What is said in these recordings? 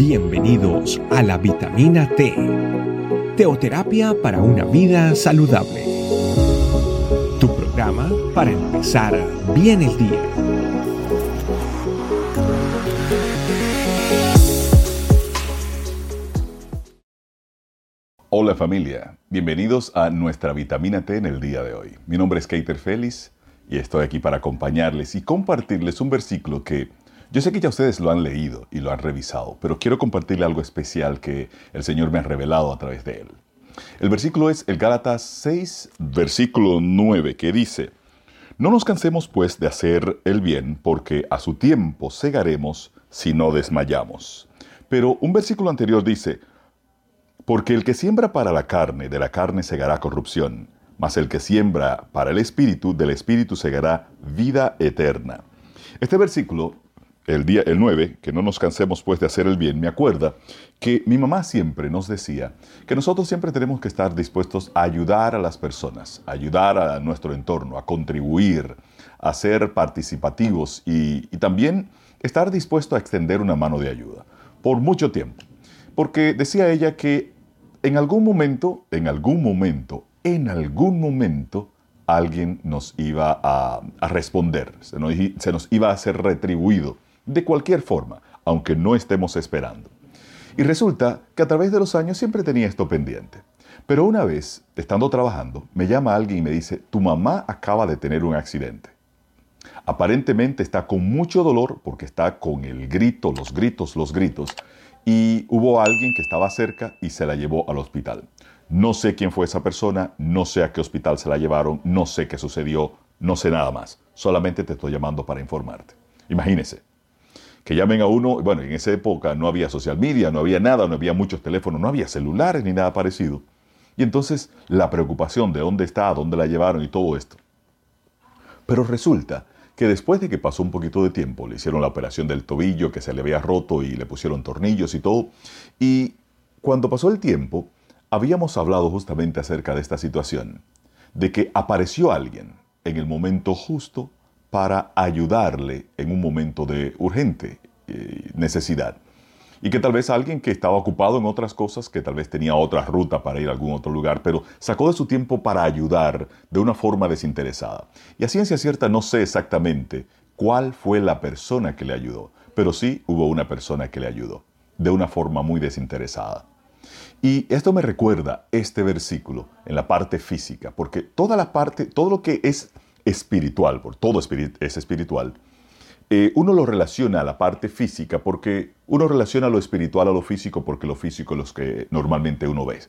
Bienvenidos a la vitamina T, teoterapia para una vida saludable. Tu programa para empezar bien el día. Hola familia, bienvenidos a nuestra vitamina T en el día de hoy. Mi nombre es Keiter Félix y estoy aquí para acompañarles y compartirles un versículo que yo sé que ya ustedes lo han leído y lo han revisado, pero quiero compartirle algo especial que el Señor me ha revelado a través de él. El versículo es el Gálatas 6, versículo 9, que dice, No nos cansemos pues de hacer el bien, porque a su tiempo segaremos si no desmayamos. Pero un versículo anterior dice, Porque el que siembra para la carne, de la carne segará corrupción, mas el que siembra para el espíritu, del espíritu segará vida eterna. Este versículo el día el 9, que no nos cansemos pues de hacer el bien, me acuerda que mi mamá siempre nos decía que nosotros siempre tenemos que estar dispuestos a ayudar a las personas, a ayudar a nuestro entorno, a contribuir, a ser participativos y, también estar dispuesto a extender una mano de ayuda por mucho tiempo. Porque decía ella que en algún momento, en algún momento, en algún momento, alguien nos iba a, a responder, se nos, se nos iba a ser retribuido de cualquier forma, aunque no estemos esperando. Y resulta que a través de los años siempre tenía esto pendiente. Pero una vez, estando trabajando, me llama alguien y me dice, tu mamá acaba de tener un accidente. Aparentemente está con mucho dolor porque está con el grito, los gritos, los gritos, y hubo alguien que estaba cerca y se la llevó al hospital. No sé quién fue esa persona, no sé a qué hospital se la llevaron, no sé qué sucedió, no sé nada más. Solamente te estoy llamando para informarte. Imagínese, que llamen a uno, bueno, en esa época no había social media, no había nada, no había muchos teléfonos, no había celulares ni nada parecido. Y entonces la preocupación de dónde está, dónde la llevaron y todo esto. Pero resulta que después de que pasó un poquito de tiempo, le hicieron la operación del tobillo que se le había roto y le pusieron tornillos y todo, y cuando pasó el tiempo, habíamos hablado justamente acerca de esta situación, de que apareció alguien en el momento justo para ayudarle en un momento de urgente eh, necesidad. Y que tal vez alguien que estaba ocupado en otras cosas, que tal vez tenía otra ruta para ir a algún otro lugar, pero sacó de su tiempo para ayudar de una forma desinteresada. Y a ciencia cierta no sé exactamente cuál fue la persona que le ayudó, pero sí hubo una persona que le ayudó, de una forma muy desinteresada. Y esto me recuerda este versículo en la parte física, porque toda la parte, todo lo que es espiritual, por todo es espiritual, eh, uno lo relaciona a la parte física porque uno relaciona lo espiritual a lo físico porque lo físico es lo que normalmente uno ve.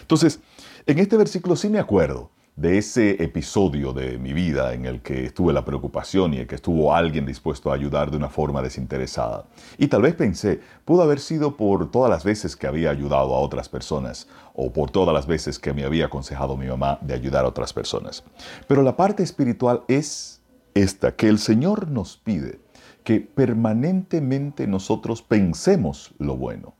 Entonces, en este versículo sí me acuerdo de ese episodio de mi vida en el que estuve la preocupación y en que estuvo alguien dispuesto a ayudar de una forma desinteresada. Y tal vez pensé, pudo haber sido por todas las veces que había ayudado a otras personas o por todas las veces que me había aconsejado mi mamá de ayudar a otras personas. Pero la parte espiritual es esta, que el Señor nos pide que permanentemente nosotros pensemos lo bueno,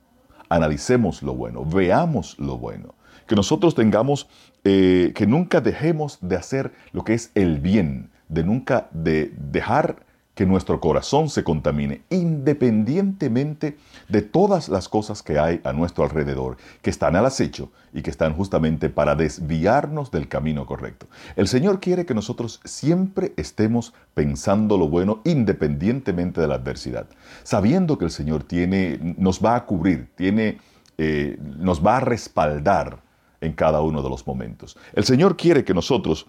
analicemos lo bueno, veamos lo bueno que nosotros tengamos, eh, que nunca dejemos de hacer lo que es el bien, de nunca de dejar que nuestro corazón se contamine, independientemente de todas las cosas que hay a nuestro alrededor, que están al acecho y que están justamente para desviarnos del camino correcto. El Señor quiere que nosotros siempre estemos pensando lo bueno independientemente de la adversidad, sabiendo que el Señor tiene, nos va a cubrir, tiene, eh, nos va a respaldar en cada uno de los momentos. El Señor quiere que nosotros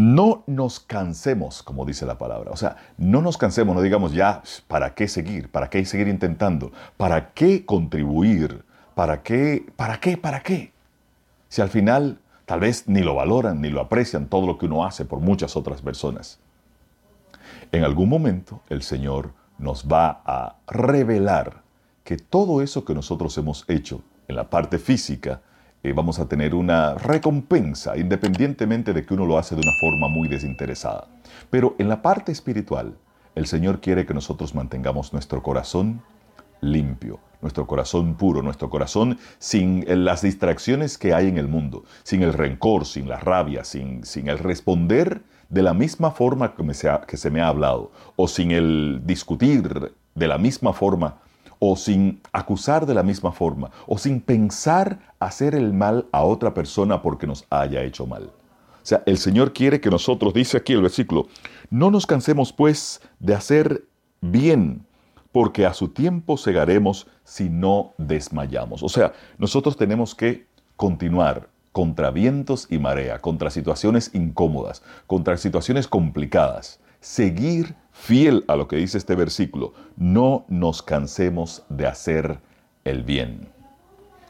no nos cansemos, como dice la palabra. O sea, no nos cansemos, no digamos ya, ¿para qué seguir? ¿Para qué seguir intentando? ¿Para qué contribuir? ¿Para qué? ¿Para qué? ¿Para qué? Si al final tal vez ni lo valoran, ni lo aprecian todo lo que uno hace por muchas otras personas. En algún momento el Señor nos va a revelar que todo eso que nosotros hemos hecho en la parte física, eh, vamos a tener una recompensa, independientemente de que uno lo hace de una forma muy desinteresada. Pero en la parte espiritual, el Señor quiere que nosotros mantengamos nuestro corazón limpio, nuestro corazón puro, nuestro corazón sin las distracciones que hay en el mundo, sin el rencor, sin la rabia, sin, sin el responder de la misma forma que, me que se me ha hablado, o sin el discutir de la misma forma o sin acusar de la misma forma, o sin pensar hacer el mal a otra persona porque nos haya hecho mal. O sea, el Señor quiere que nosotros, dice aquí el versículo, no nos cansemos pues de hacer bien, porque a su tiempo segaremos si no desmayamos. O sea, nosotros tenemos que continuar contra vientos y marea, contra situaciones incómodas, contra situaciones complicadas. Seguir fiel a lo que dice este versículo. No nos cansemos de hacer el bien.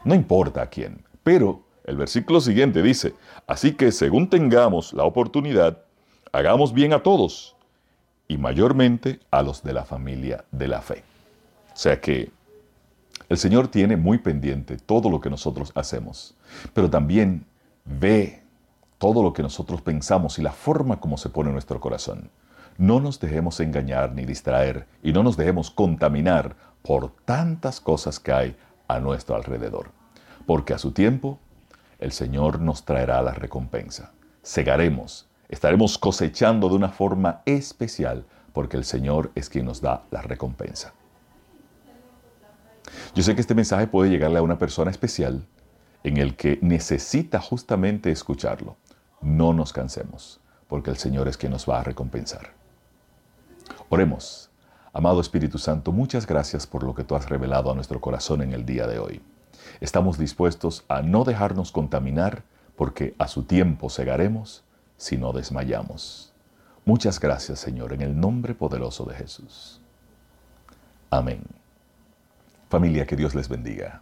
No importa a quién, pero el versículo siguiente dice, así que según tengamos la oportunidad, hagamos bien a todos y mayormente a los de la familia de la fe. O sea que el Señor tiene muy pendiente todo lo que nosotros hacemos, pero también ve todo lo que nosotros pensamos y la forma como se pone nuestro corazón. No nos dejemos engañar ni distraer y no nos dejemos contaminar por tantas cosas que hay a nuestro alrededor, porque a su tiempo el Señor nos traerá la recompensa. Segaremos, estaremos cosechando de una forma especial, porque el Señor es quien nos da la recompensa. Yo sé que este mensaje puede llegarle a una persona especial en el que necesita justamente escucharlo. No nos cansemos, porque el Señor es quien nos va a recompensar. Oremos. Amado Espíritu Santo, muchas gracias por lo que tú has revelado a nuestro corazón en el día de hoy. Estamos dispuestos a no dejarnos contaminar porque a su tiempo cegaremos si no desmayamos. Muchas gracias, Señor, en el nombre poderoso de Jesús. Amén. Familia, que Dios les bendiga.